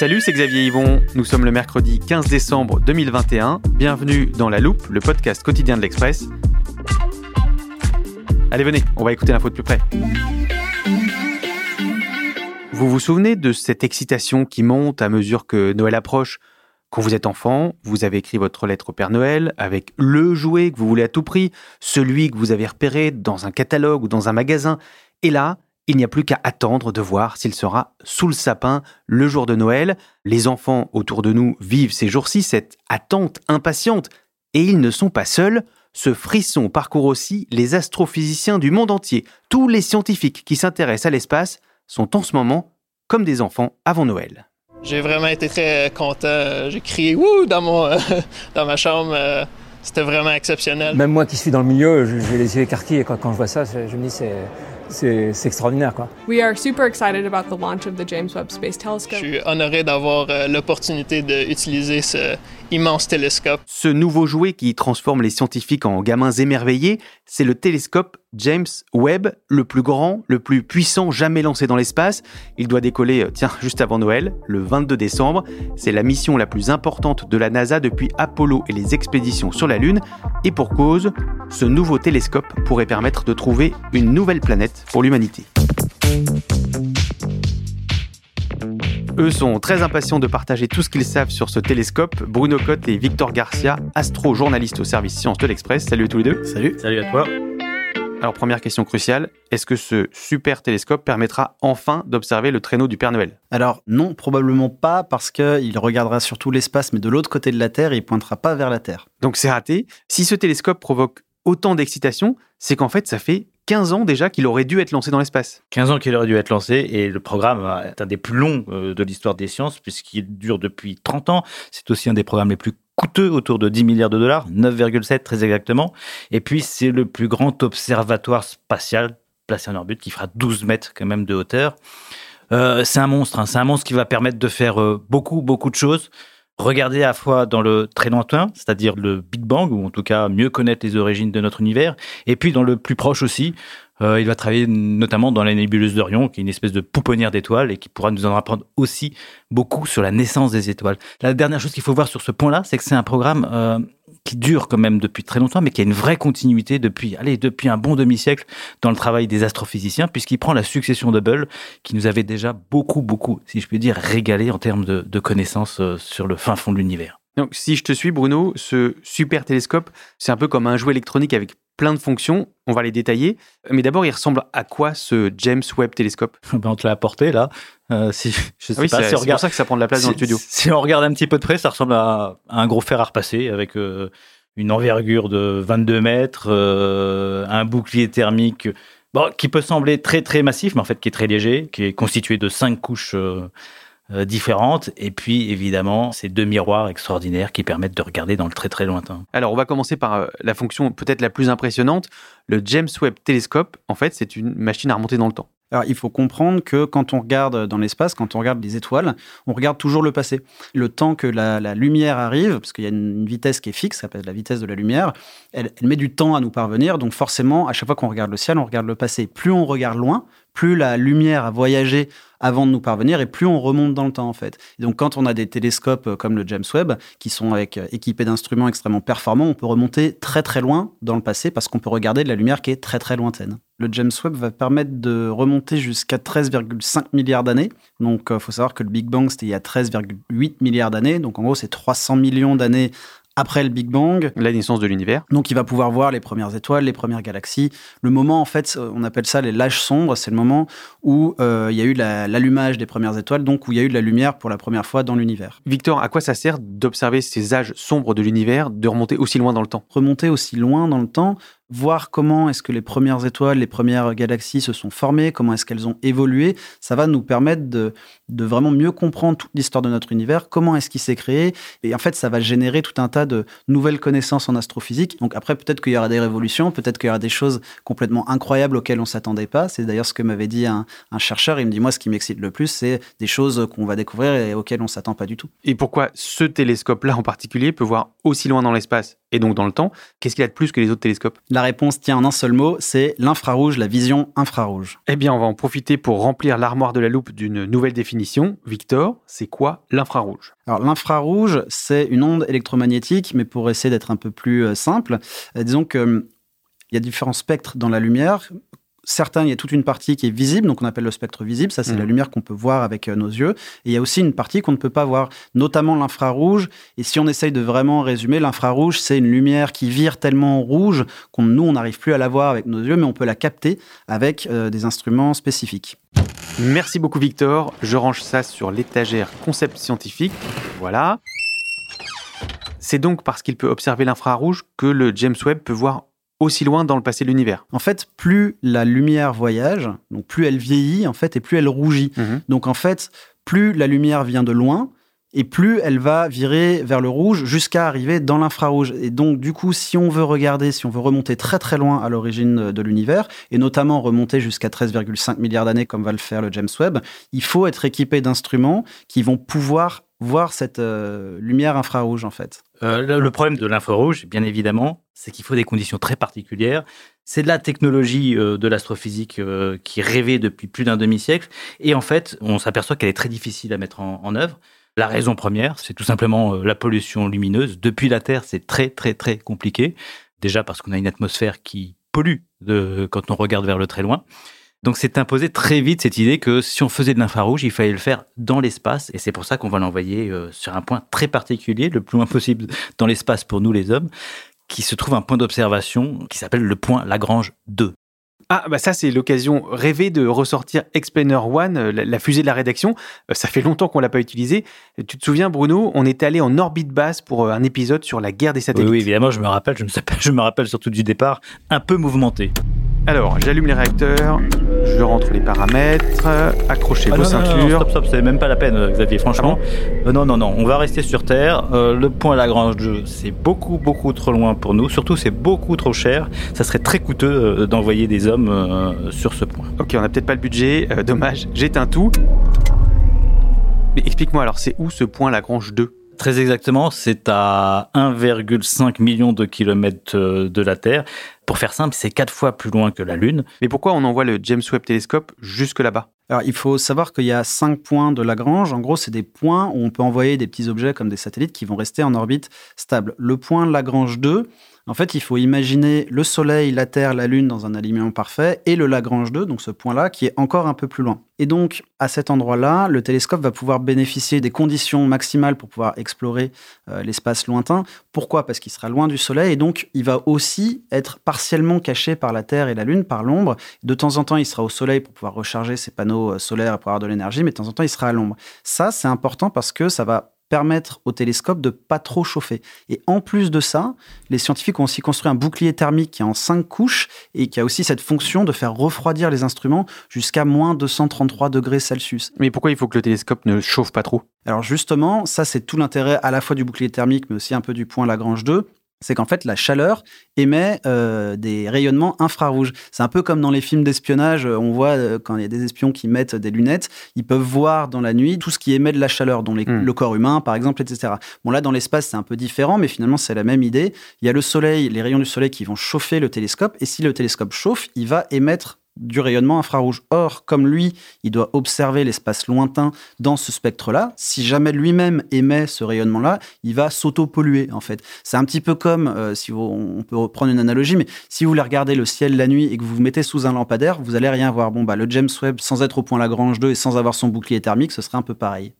Salut, c'est Xavier Yvon. Nous sommes le mercredi 15 décembre 2021. Bienvenue dans La Loupe, le podcast quotidien de l'Express. Allez, venez, on va écouter l'info de plus près. Vous vous souvenez de cette excitation qui monte à mesure que Noël approche? Quand vous êtes enfant, vous avez écrit votre lettre au Père Noël avec le jouet que vous voulez à tout prix, celui que vous avez repéré dans un catalogue ou dans un magasin. Et là, il n'y a plus qu'à attendre de voir s'il sera sous le sapin le jour de Noël. Les enfants autour de nous vivent ces jours-ci cette attente impatiente. Et ils ne sont pas seuls. Ce frisson parcourt aussi les astrophysiciens du monde entier. Tous les scientifiques qui s'intéressent à l'espace sont en ce moment comme des enfants avant Noël. J'ai vraiment été très content. J'ai crié wouh dans, mon, dans ma chambre. Euh, C'était vraiment exceptionnel. Même moi qui suis dans le milieu, je- j'ai les yeux écarquillés quand, quand je vois ça. Je je me dis c'est c'est extraordinaire quoi. We are super excited about the launch of the James Webb Space Je Telescope. suis honoré d'avoir euh, l'opportunité d'utiliser ce immense télescope. Ce nouveau jouet qui transforme les scientifiques en gamins émerveillés, c'est le télescope James Webb, le plus grand, le plus puissant jamais lancé dans l'espace. Il doit décoller, euh, tiens, juste avant Noël, le 22 décembre. C'est la mission la plus importante de la NASA depuis Apollo et les expéditions sur la Lune. Et pour cause, ce nouveau télescope pourrait permettre de trouver une nouvelle planète pour l'humanité. Eux sont très impatients de partager tout ce qu'ils savent sur ce télescope. Bruno Cotte et Victor Garcia, astro-journalistes au service sciences de l'Express. Salut à tous les deux. Salut. Salut à toi. Alors première question cruciale, est-ce que ce super télescope permettra enfin d'observer le traîneau du Père Noël? Alors non, probablement pas parce qu'il regardera surtout l'espace mais de l'autre côté de la Terre et il pointera pas vers la Terre. Donc c'est raté. Si ce télescope provoque autant d'excitation, c'est qu'en fait ça fait 15 ans déjà qu'il aurait dû être lancé dans l'espace. 15 ans qu'il aurait dû être lancé et le programme est un des plus longs euh, de l'histoire des sciences puisqu'il dure depuis 30 ans. C'est aussi un des programmes les plus coûteux, autour de 10 milliards de dollars, 9,7 très exactement. Et puis c'est le plus grand observatoire spatial placé en orbite qui fera 12 mètres quand même de hauteur. Euh, c'est un monstre, hein. c'est un monstre qui va permettre de faire euh, beaucoup, beaucoup de choses. Regarder à la fois dans le très lointain, c'est-à-dire le Big Bang, ou en tout cas mieux connaître les origines de notre univers, et puis dans le plus proche aussi, euh, il va travailler notamment dans la nébuleuse d'Orion, qui est une espèce de pouponnière d'étoiles et qui pourra nous en apprendre aussi beaucoup sur la naissance des étoiles. La dernière chose qu'il faut voir sur ce point-là, c'est que c'est un programme euh, qui dure quand même depuis très longtemps, mais qui a une vraie continuité depuis, allez, depuis un bon demi-siècle dans le travail des astrophysiciens, puisqu'il prend la succession d'Hubble, qui nous avait déjà beaucoup, beaucoup, si je puis dire, régalé en termes de, de connaissances euh, sur le fin fond de l'univers. Donc si je te suis Bruno, ce super télescope, c'est un peu comme un jouet électronique avec plein de fonctions, on va les détailler. Mais d'abord, il ressemble à quoi ce James Webb télescope Ben, on te l'a apporté là. Euh, si, je sais oui, pas si pour regarde. ça que ça prend de la place dans le studio. Si on regarde un petit peu de près, ça ressemble à, à un gros fer à repasser avec euh, une envergure de 22 mètres, euh, un bouclier thermique bon, qui peut sembler très très massif, mais en fait qui est très léger, qui est constitué de cinq couches euh, différentes, et puis évidemment ces deux miroirs extraordinaires qui permettent de regarder dans le très très lointain. Alors, on va commencer par euh, la fonction peut-être la plus impressionnante. Le James Webb Telescope, en fait, c'est une machine à remonter dans le temps. Alors, il faut comprendre que quand on regarde dans l'espace, quand on regarde les étoiles, on regarde toujours le passé. Le temps que la, la lumière arrive, parce qu'il y a une vitesse qui est fixe, ça s'appelle la vitesse de la lumière, elle, elle met du temps à nous parvenir. Donc, forcément, à chaque fois qu'on regarde le ciel, on regarde le passé. Plus on regarde loin, plus la lumière a voyagé avant de nous parvenir et plus on remonte dans le temps en fait. Et donc quand on a des télescopes euh, comme le James Webb qui sont euh, équipés d'instruments extrêmement performants, on peut remonter très très loin dans le passé parce qu'on peut regarder de la lumière qui est très très lointaine. Le James Webb va permettre de remonter jusqu'à 13,5 milliards d'années. Donc il faut savoir que le Big Bang c'était il y a 13,8 milliards d'années. Donc en gros c'est 300 millions d'années après le Big Bang. La naissance de l'univers. Donc il va pouvoir voir les premières étoiles, les premières galaxies. Le moment, en fait, on appelle ça les l'âge sombre, c'est le moment où euh, il y a eu la- l'allumage des premières étoiles, donc où il y a eu de la lumière pour la première fois dans l'univers. Victor, à quoi ça sert d'observer ces âges sombres de l'univers, de remonter aussi loin dans le temps? Remonter aussi loin dans le temps, voir comment est-ce que les premières étoiles, les premières galaxies se sont formées, comment est-ce qu'elles ont évolué, ça va nous permettre de, vraiment mieux comprendre toute l'histoire de notre univers, comment est-ce qu'il s'est créé, et en fait ça va générer tout un tas de nouvelles connaissances en astrophysique. Donc après peut-être qu'il y aura des révolutions, peut-être qu'il y aura des choses complètement incroyables auxquelles on s'attendait pas. C'est d'ailleurs ce que m'avait dit un, chercheur, il me dit moi ce qui m'excite le plus c'est des choses qu'on va découvrir et auxquelles on s'attend pas du tout. Et pourquoi ce télescope-là en particulier peut voir aussi loin dans l'espace? Et donc dans le temps Qu'est-ce qu'il a de plus que les autres télescopes? La réponse tient en un seul mot, c'est l'infrarouge, la vision infrarouge. Eh bien, on va en profiter pour remplir l'armoire de la loupe d'une nouvelle définition. Victor, c'est quoi l'infrarouge? Alors l'infrarouge, c'est une onde électromagnétique, mais pour essayer d'être un peu plus euh, simple, euh, disons que hum, il y a différents spectres dans la lumière. Certains, il y a toute une partie qui est visible, donc on appelle le spectre visible. Ça, c'est la lumière qu'on peut voir avec euh, nos yeux. Et il y a aussi une partie qu'on ne peut pas voir, notamment l'infrarouge. Et si on essaye de vraiment résumer, l'infrarouge, c'est une lumière qui vire tellement rouge qu'on nous, on n'arrive plus à la voir avec nos yeux, mais on peut la capter avec euh, des instruments spécifiques. Merci beaucoup Victor. Je range ça sur l'étagère concept scientifique. Voilà. C'est donc parce qu'il peut observer l'infrarouge que le James Webb peut voir aussi loin dans le passé de l'univers. En fait, plus la lumière voyage, donc plus elle vieillit, en fait, et plus elle rougit. Mhm. Donc en fait, plus la lumière vient de loin, et plus elle va virer vers le rouge jusqu'à arriver dans l'infrarouge. Et donc du coup, si on veut regarder, si on veut remonter très très loin à l'origine de l'univers, et notamment remonter jusqu'à 13,5 milliards d'années comme va le faire le James Webb, il faut être équipé d'instruments qui vont pouvoir voir cette euh, lumière infrarouge en fait. Euh, le- problème de l'infrarouge, bien évidemment, c'est qu'il faut des conditions très particulières. C'est de la technologie euh, de l'astrophysique qui rêvée depuis plus d'un demi-siècle. Et en fait, on s'aperçoit qu'elle est très difficile à mettre en œuvre. La raison première, c'est tout simplement euh, la pollution lumineuse. Depuis la Terre, c'est très, très, très compliqué. Déjà parce qu'on a une atmosphère qui pollue quand on regarde vers le très loin. Donc c'est imposé très vite cette idée que si on faisait de l'infrarouge, il fallait le faire dans l'espace. Et c'est pour ça qu'on va l'envoyer euh, sur un point très particulier, le plus loin possible dans l'espace pour nous les hommes, qui se trouve un point d'observation qui s'appelle le point Lagrange 2. Ah, bah ça, c'est l'occasion rêvée de ressortir Explainer One, euh, la, la fusée de la rédaction. Euh, Ça fait longtemps qu'on l'a pas utilisée. Euh, Tu te souviens, Bruno, on était allé en orbite basse pour un épisode sur la guerre des Oui, satellites. oui, évidemment, je me rappelle, je me, je me rappelle surtout du départ, un peu mouvementé. Alors, j'allume les réacteurs, je rentre les paramètres, accrochez Ah vos non, non, non, ceintures. stop, stop, c'est même pas la peine, euh, Xavier, franchement. Euh, non, non, non, on va rester sur Terre. Euh, le point Lagrange 2, c'est beaucoup, beaucoup trop loin pour nous. Surtout, c'est beaucoup trop cher. Ça serait très coûteux d'envoyer des hommes euh, sur ce point. Ok, on n'a peut-être pas le budget, euh, dommage, j'éteins tout. Mais explique-moi alors, c'est où ce point Lagrange 2 Très exactement, c'est à 1,5 million de kilomètres euh, de la Terre. Pour faire simple, c'est quatre fois plus loin que la Lune. Mais pourquoi on envoie le James Webb Télescope jusque là-bas? Alors, il faut savoir qu'il y a cinq points de Lagrange. En gros, c'est des points où on peut envoyer des petits objets comme des satellites qui vont rester en orbite stable. Le point Lagrange 2, en fait, il faut imaginer le Soleil, la Terre, la Lune dans un alignement parfait et le Lagrange 2, donc ce point-là, qui est encore un peu plus loin. Et donc, à cet endroit-là, le télescope va pouvoir bénéficier des conditions maximales pour pouvoir explorer euh, l'espace lointain. Pourquoi? Parce qu'il sera loin du Soleil et donc il va aussi être partiellement caché par la Terre et la Lune, par l'ombre. De temps en temps, il sera au Soleil pour pouvoir recharger ses panneaux euh, solaires et pour avoir de l'énergie, mais de temps en temps, il sera à l'ombre. Ça, c'est important parce que ça va permettre au télescope de pas trop chauffer. Et en plus de ça, les scientifiques ont aussi construit un bouclier thermique qui est en cinq couches et qui a aussi cette fonction de faire refroidir les instruments jusqu'à moins 233 degrés Celsius. Mais pourquoi il faut que le télescope ne chauffe pas trop? Alors justement, ça c'est tout l'intérêt à la fois du bouclier thermique mais aussi un peu du point Lagrange 2. C'est qu'en fait la chaleur émet euh, des rayonnements infrarouges. C'est un peu comme dans les films d'espionnage, euh, on voit euh, quand il y a des espions qui mettent des lunettes, ils peuvent voir dans la nuit tout ce qui émet de la chaleur, dont les- Hmm. le corps humain par exemple, etc. Bon là dans l'espace c'est un peu différent, mais finalement c'est la même idée. Il y a le soleil, les rayons du soleil qui vont chauffer le télescope, et si le télescope chauffe, il va émettre du rayonnement infrarouge. Or, comme lui, il doit observer l'espace lointain dans ce spectre-là, si jamais lui-même émet ce rayonnement-là, il va s'auto-polluer, en fait. C'est un petit peu comme, euh, si on peut reprendre une analogie, mais si vous voulez regarder le ciel la nuit et que vous vous mettez sous un lampadaire, vous allez rien voir. Bon, bah, le James Webb, sans être au point Lagrange 2 et sans avoir son bouclier thermique, ce serait un peu pareil.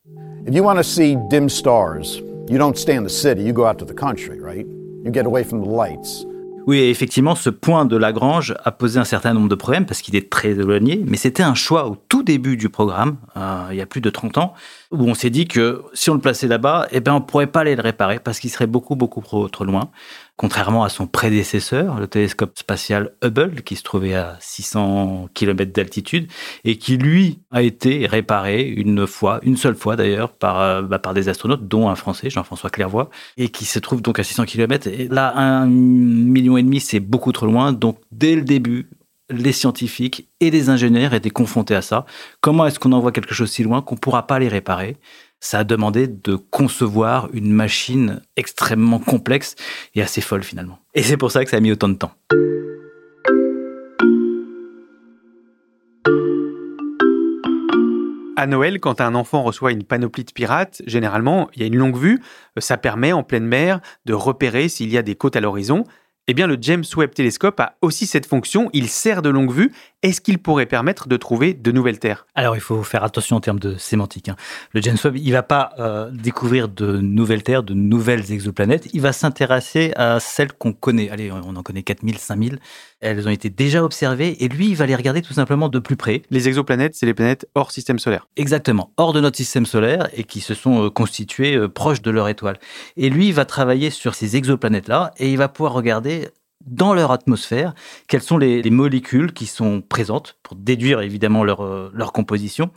If you want to see dim stars, you don't stay in the city, you go out to the country, right? You get away from the lights. Oui, effectivement, ce point de Lagrange a posé un certain nombre de problèmes parce qu'il est très éloigné, mais c'était un choix au tout début du programme, euh, il y a plus de 30 ans, où on s'est dit que si on le plaçait là-bas, eh ben, on pourrait pas aller le réparer parce qu'il serait beaucoup, beaucoup trop loin. Contrairement à son prédécesseur, le télescope spatial Hubble, qui se trouvait à 600 km d'altitude et qui, lui, a été réparé une fois, une seule fois d'ailleurs, par, euh, bah, des astronautes, dont un Français, Jean-François Clairvoy, et qui se trouve donc à 600 km. Et là, un million et demi, c'est beaucoup trop loin. Donc, dès le début, les scientifiques et les ingénieurs étaient confrontés à ça. Comment est-ce qu'on envoie quelque chose si loin qu'on ne pourra pas les réparer? Ça a demandé de concevoir une machine extrêmement complexe et assez folle finalement. Et c'est pour ça que ça a mis autant de temps. À Noël, quand un enfant reçoit une panoplie de pirates, généralement, il y a une longue vue. Ça permet, en pleine mer, de repérer s'il y a des côtes à l'horizon. Eh bien, le James Webb Telescope a aussi cette fonction. Il sert de longue vue. Est-ce qu'il pourrait permettre de trouver de nouvelles terres? Alors, il faut faire attention en termes de sémantique. hein. Le James Webb, il va pas euh, découvrir de nouvelles terres, de nouvelles exoplanètes. Il va s'intéresser à celles qu'on connaît. Allez, on en connaît 4000, 5000. Elles ont été déjà observées et lui, il va les regarder tout simplement de plus près. Les exoplanètes, c'est les planètes hors système solaire. Exactement, hors de notre système solaire et qui se sont euh, constituées euh, proches de leur étoile. Et lui, il va travailler sur ces exoplanètes-là et il va pouvoir regarder dans leur atmosphère quelles sont les, les molécules qui sont présentes pour déduire évidemment leur, euh, leur composition.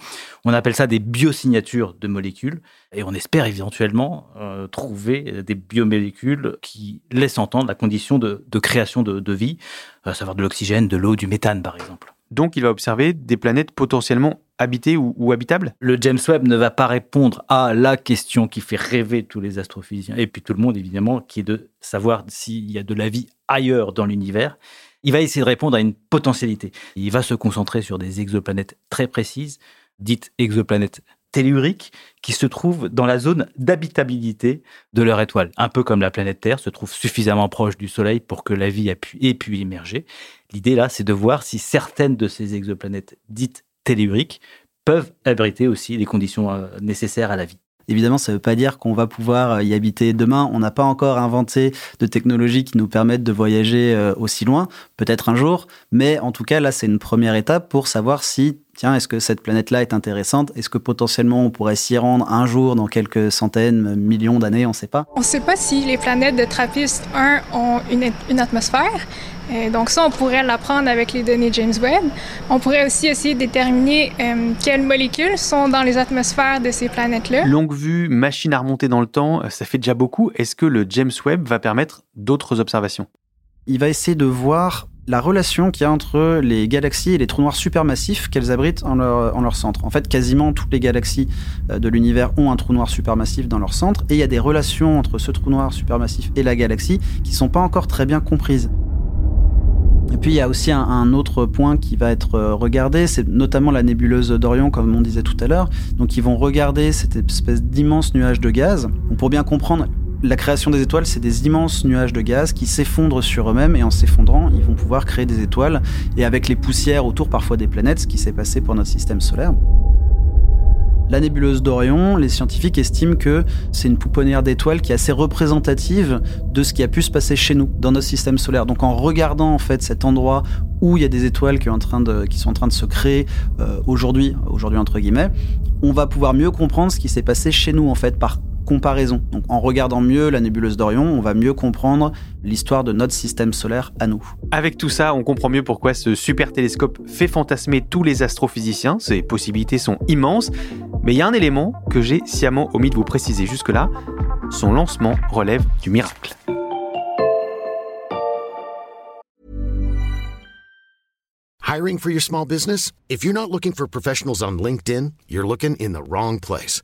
On appelle ça des biosignatures de molécules et on espère éventuellement euh, trouver des biomolécules qui laissent entendre la condition de, de création de, de vie, à savoir de l'oxygène, de l'eau, du méthane par exemple. Donc, il va observer des planètes potentiellement habitées ou, habitables Le James Webb ne va pas répondre à la question qui fait rêver tous les astrophysiciens et puis tout le monde évidemment, qui est de savoir s'il y a de la vie ailleurs dans l'univers. Il va essayer de répondre à une potentialité. Il va se concentrer sur des exoplanètes très précises, dites exoplanètes telluriques, qui se trouvent dans la zone d'habitabilité de leur étoile. Un peu comme la planète Terre se trouve suffisamment proche du Soleil pour que la vie ait pu émerger. L'idée là, c'est de voir si certaines de ces exoplanètes dites telluriques peuvent abriter aussi les conditions euh, nécessaires à la vie. Évidemment, ça ne veut pas dire qu'on va pouvoir y habiter demain. On n'a pas encore inventé de technologies qui nous permettent de voyager euh, aussi loin, peut-être un jour, mais en tout cas, là, c'est une première étape pour savoir si, tiens, est-ce que cette planète-là est intéressante? Est-ce que potentiellement on pourrait s'y rendre un jour dans quelques centaines, millions d'années? On ne sait pas. On ne sait pas si les planètes de TRAPPIST 1 ont une, une atmosphère. Euh, donc ça, on pourrait l'apprendre avec les données James Webb. On pourrait aussi essayer de déterminer euh, quelles molécules sont dans les atmosphères de ces planètes-là. Longue vue, machine à remonter dans le temps, ça fait déjà beaucoup. Est-ce que le James Webb va permettre d'autres observations? Il va essayer de voir la relation qu'il y a entre les galaxies et les trous noirs supermassifs qu'elles abritent en leur, en leur, centre. En fait, quasiment toutes les galaxies euh, de l'univers ont un trou noir supermassif dans leur centre, et il y a des relations entre ce trou noir supermassif et la galaxie qui ne sont pas encore très bien comprises. Et puis il y a aussi un, autre point qui va être euh, regardé, c'est notamment la nébuleuse d'Orion, comme on disait tout à l'heure. Donc ils vont regarder cette espèce d'immense nuage de gaz. Pour bien comprendre, la création des étoiles, c'est des immenses nuages de gaz qui s'effondrent sur eux-mêmes et en s'effondrant, ils vont pouvoir créer des étoiles. Et avec les poussières autour parfois des planètes, ce qui s'est passé pour notre système solaire. La nébuleuse d'Orion, les scientifiques estiment que c'est une pouponnière d'étoiles qui est assez représentative de ce qui a pu se passer chez nous, dans notre système solaire. Donc en regardant en fait cet endroit où il y a des étoiles qui, sont en train de se créer euh, aujourd'hui, aujourd'hui entre guillemets, on va pouvoir mieux comprendre ce qui s'est passé chez nous en fait par comparaison. Donc en regardant mieux la nébuleuse d'Orion, on va mieux comprendre l'histoire de notre système solaire à nous. Avec tout ça, on comprend mieux pourquoi ce super télescope fait fantasmer tous les astrophysiciens, ses possibilités sont immenses, mais il y a un élément que j'ai sciemment omis de vous préciser jusque-là, son lancement relève du miracle. Hiring for your small business? If you're not looking for professionals on LinkedIn, you're looking in the wrong place.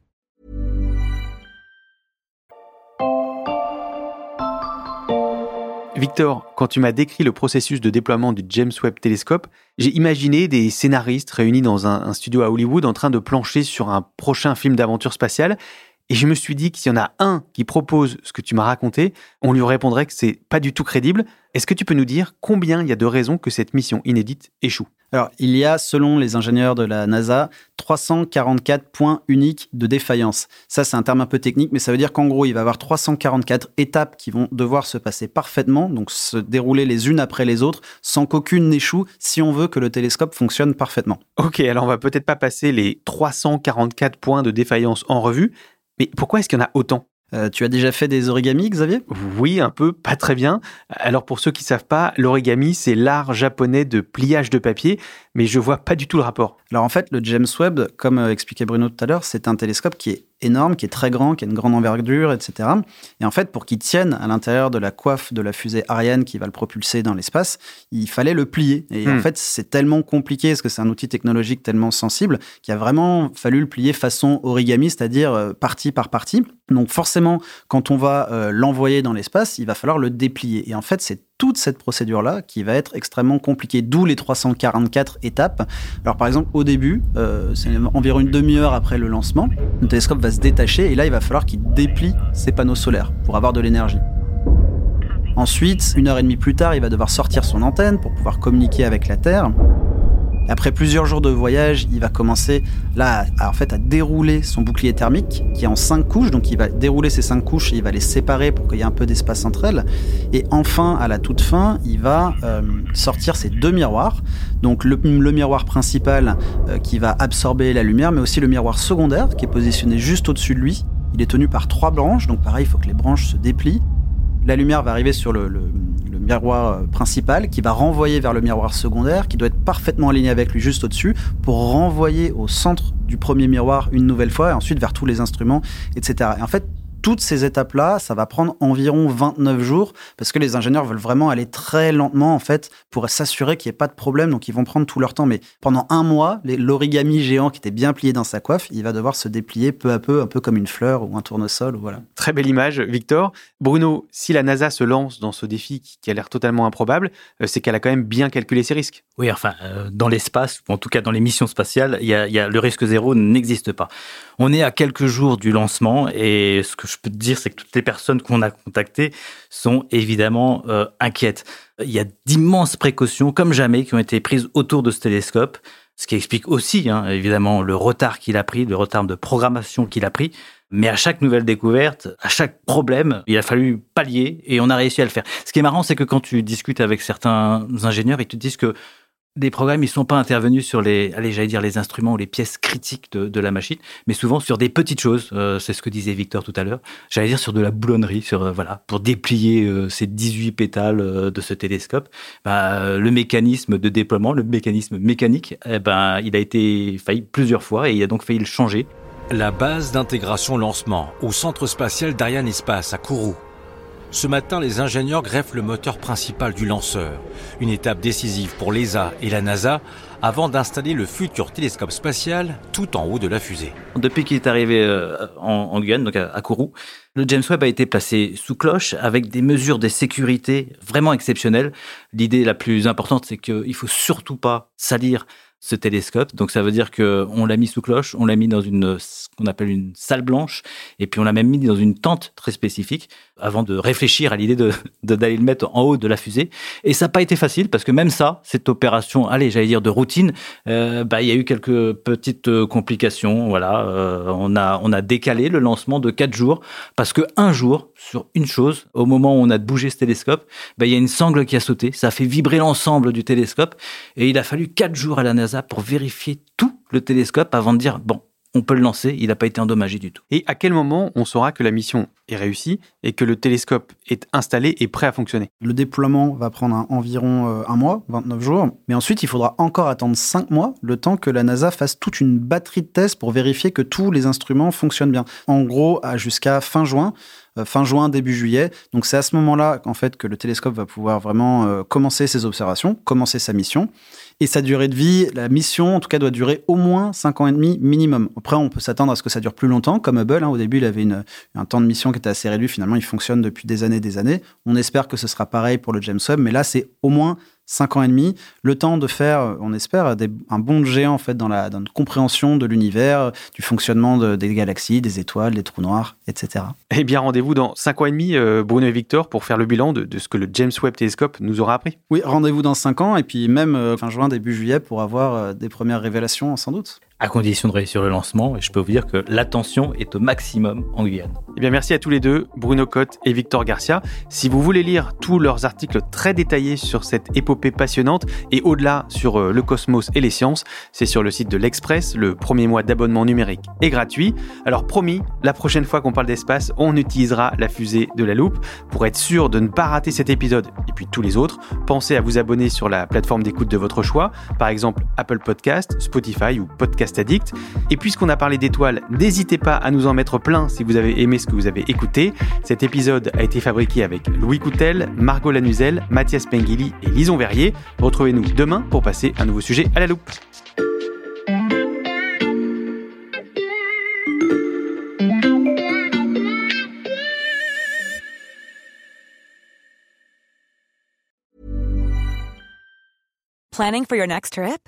Victor, quand tu m'as décrit le processus de déploiement du James Webb Telescope, j'ai imaginé des scénaristes réunis dans un, studio à Hollywood en train de plancher sur un prochain film d'aventure spatiale. Et je me suis dit que s'il y en a un qui propose ce que tu m'as raconté, on lui répondrait que c'est pas du tout crédible. Est-ce que tu peux nous dire combien il y a de raisons que cette mission inédite échoue? Alors, il y a, selon les ingénieurs de la NASA, 344 points uniques de défaillance. Ça, c'est un terme un peu technique, mais ça veut dire qu'en gros, il va y avoir 344 étapes qui vont devoir se passer parfaitement, donc se dérouler les unes après les autres, sans qu'aucune n'échoue, si on veut que le télescope fonctionne parfaitement. Ok, alors on va peut-être pas passer les 344 points de défaillance en revue, mais pourquoi est-ce qu'il y en a autant? Euh, tu as déjà fait des origamis, Xavier? Oui, un peu, pas très bien. Alors pour ceux qui savent pas, l'origami, c'est l'art japonais de pliage de papier, mais je vois pas du tout le rapport. Alors en fait, le James Webb, comme euh, expliquait Bruno tout à l'heure, c'est un télescope qui est énorme, qui est très grand, qui a une grande envergure, etc. Et en fait, pour qu'il tienne à l'intérieur de la coiffe de la fusée Ariane qui va le propulser dans l'espace, il fallait le plier. Et Hmm. en fait, c'est tellement compliqué, parce que c'est un outil technologique tellement sensible, qu'il a vraiment fallu le plier façon origami, c'est-à-dire euh, partie par partie. Donc forcément, quand on va euh, l'envoyer dans l'espace, il va falloir le déplier. Et en fait, c'est toute cette procédure-là qui va être extrêmement compliquée, d'où les 344 étapes. Alors par exemple, au début, euh, c'est environ une demi-heure après le lancement, le télescope va se détacher et là, il va falloir qu'il déplie ses panneaux solaires pour avoir de l'énergie. Ensuite, une heure et demie plus tard, il va devoir sortir son antenne pour pouvoir communiquer avec la Terre. Après plusieurs jours de voyage, il va commencer là, à, à dérouler son bouclier thermique qui est en cinq couches. Donc, il va dérouler ces cinq couches et il va les séparer pour qu'il y ait un peu d'espace entre elles. Et enfin, à la toute fin, il va euh, sortir ses deux miroirs. Donc, le, le miroir principal euh, qui va absorber la lumière, mais aussi le miroir secondaire qui est positionné juste au-dessus de lui. Il est tenu par trois branches. Donc, pareil, il faut que les branches se déplient. La lumière va arriver sur le, miroir euh, principal qui va renvoyer vers le miroir secondaire qui doit être parfaitement aligné avec lui juste au-dessus pour renvoyer au centre du premier miroir une nouvelle fois et ensuite vers tous les instruments, etc. Et en fait, toutes ces étapes-là, ça va prendre environ 29 jours parce que les ingénieurs veulent vraiment aller très lentement en fait pour s'assurer qu'il n'y ait pas de problème. Donc ils vont prendre tout leur temps. Mais pendant un mois, l'origami géant qui était bien plié dans sa coiffe, il va devoir se déplier peu à peu, un peu comme une fleur ou un tournesol. ou Voilà. Très belle image, Victor. Bruno, si la NASA se lance dans ce défi qui a l'air totalement improbable, euh, c'est qu'elle a quand même bien calculé ses risques. Oui, enfin, euh, dans l'espace, ou en tout cas dans les missions spatiales, a, y a- le risque zéro n'existe pas. On est à quelques jours du lancement et ce que je peux te dire, c'est que toutes les personnes qu'on a contactées sont évidemment euh, inquiètes. Il y a d'immenses précautions, comme jamais, qui ont été prises autour de ce télescope, ce qui explique aussi, hein, évidemment, le retard qu'il a pris, le retard de programmation qu'il a pris. Mais à chaque nouvelle découverte, à chaque problème, il a fallu pallier et on a réussi à le faire. Ce qui est marrant, c'est que quand tu discutes avec certains ingénieurs, ils te disent que des programmes, ils sont pas intervenus sur les, allez, j'allais dire les instruments ou les pièces critiques de, la machine, mais souvent sur des petites choses. Euh, c'est ce que disait Victor tout à l'heure. J'allais dire sur de la boulonnerie, sur euh, voilà, pour déplier euh, ces 18 pétales euh, de ce télescope. Bah, le mécanisme de déploiement, le mécanisme mécanique, eh ben, il a été failli plusieurs fois et il a donc failli le changer. La base d'intégration lancement au centre spatial d'Ariane Espace à Kourou. Ce matin, les ingénieurs greffent le moteur principal du lanceur, une étape décisive pour l'ESA et la NASA avant d'installer le futur télescope spatial tout en haut de la fusée. Depuis qu'il est arrivé euh, en, Guyane, donc à, Kourou, le James Webb a été placé sous cloche avec des mesures de sécurité vraiment exceptionnelles. L'idée la plus importante, c'est qu'il faut surtout pas salir ce télescope. Donc ça veut dire que on l'a mis sous cloche, on l'a mis dans une ce qu'on appelle une salle blanche, et puis on l'a même mis dans une tente très spécifique avant de réfléchir à l'idée de d'aller le mettre en haut de la fusée. Et ça n'a pas été facile parce que même ça, cette opération, allez, j'allais dire de routine, euh, bah il y a eu quelques petites euh, complications. Voilà, Euh, on a on a décalé le lancement de quatre jours parce que un jour sur une chose, au moment où on a bougé ce télescope, bah, il y a une sangle qui a sauté, ça a fait vibrer l'ensemble du télescope, et il a fallu quatre jours à la NASA pour vérifier tout le télescope avant de dire bon, on peut le lancer, il n'a pas été endommagé du tout. Et à quel moment on saura que la mission est réussie et que le télescope est installé et prêt à fonctionner? Le déploiement va prendre environ euh, un mois, 29 jours, mais ensuite il faudra encore attendre 5 mois, le temps que la NASA fasse toute une batterie de tests pour vérifier que tous les instruments fonctionnent bien. En gros, jusqu'à fin juin, euh, fin juin, début juillet. Donc c'est à ce moment-là en fait que le télescope va pouvoir vraiment euh, commencer ses observations, commencer sa mission. Et sa durée de vie, la mission en tout cas doit durer au moins 5 ans et demi minimum. Après, on peut s'attendre à ce que ça dure plus longtemps, comme Hubble. Hein. Au début, il avait une, un temps de mission qui était assez réduit. Finalement, il fonctionne depuis des années et des années. On espère que ce sera pareil pour le James Webb, mais là, c'est au moins 5 ans et demi, le temps de faire, on espère, un bond de géant en fait dans la, dans compréhension de l'univers, du fonctionnement des galaxies, des étoiles, des trous noirs, etc. Eh bien, rendez-vous dans 5 ans et demi, euh, Bruno et Victor, pour faire le bilan de, ce que le James Webb Telescope nous aura appris. Oui, rendez-vous dans 5 ans et puis même euh, fin juin, début juillet pour avoir euh, des premières révélations sans doute à condition de réussir le lancement. Et je peux vous dire que l'attention est au maximum en Guyane. Eh bien, merci à tous les deux, Bruno Cotte et Victor Garcia. Si vous voulez lire tous leurs articles très détaillés sur cette épopée passionnante et au-delà sur euh, le cosmos et les sciences, c'est sur le site de l'Express. Le premier mois d'abonnement numérique est gratuit. Alors, promis, la prochaine fois qu'on parle d'espace, on utilisera la fusée de la loupe. Pour être sûr de ne pas rater cet épisode et puis tous les autres, pensez à vous abonner sur la plateforme d'écoute de votre choix, par exemple Apple Podcast, Spotify ou Et puisqu'on a parlé d'étoiles, n'hésitez pas à nous en mettre plein si vous avez aimé ce que vous avez écouté. Cet épisode a été fabriqué avec Louis Coutel, Margot Lanuzel, Mathias Pengili et Lison Verrier. Retrouvez-nous demain pour passer un nouveau sujet à la loupe. Planning for your next trip?